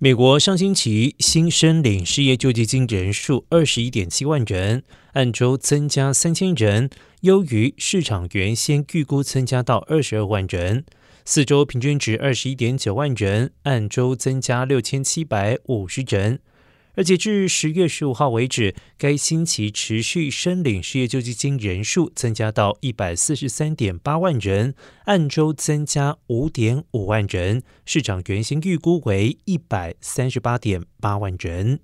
美国上星期新申领失业救济金人数二十一点七万人，按周增加三千人，优于市场原先预估增加到二十二万人。四周平均值二十一点九万人，按周增加六千七百五十人。而截至十月十五号为止，该星期持续申领失业救济金人数增加到一百四十三点八万人，按周增加五点五万人，市场原先预估为一百三十八点八万人。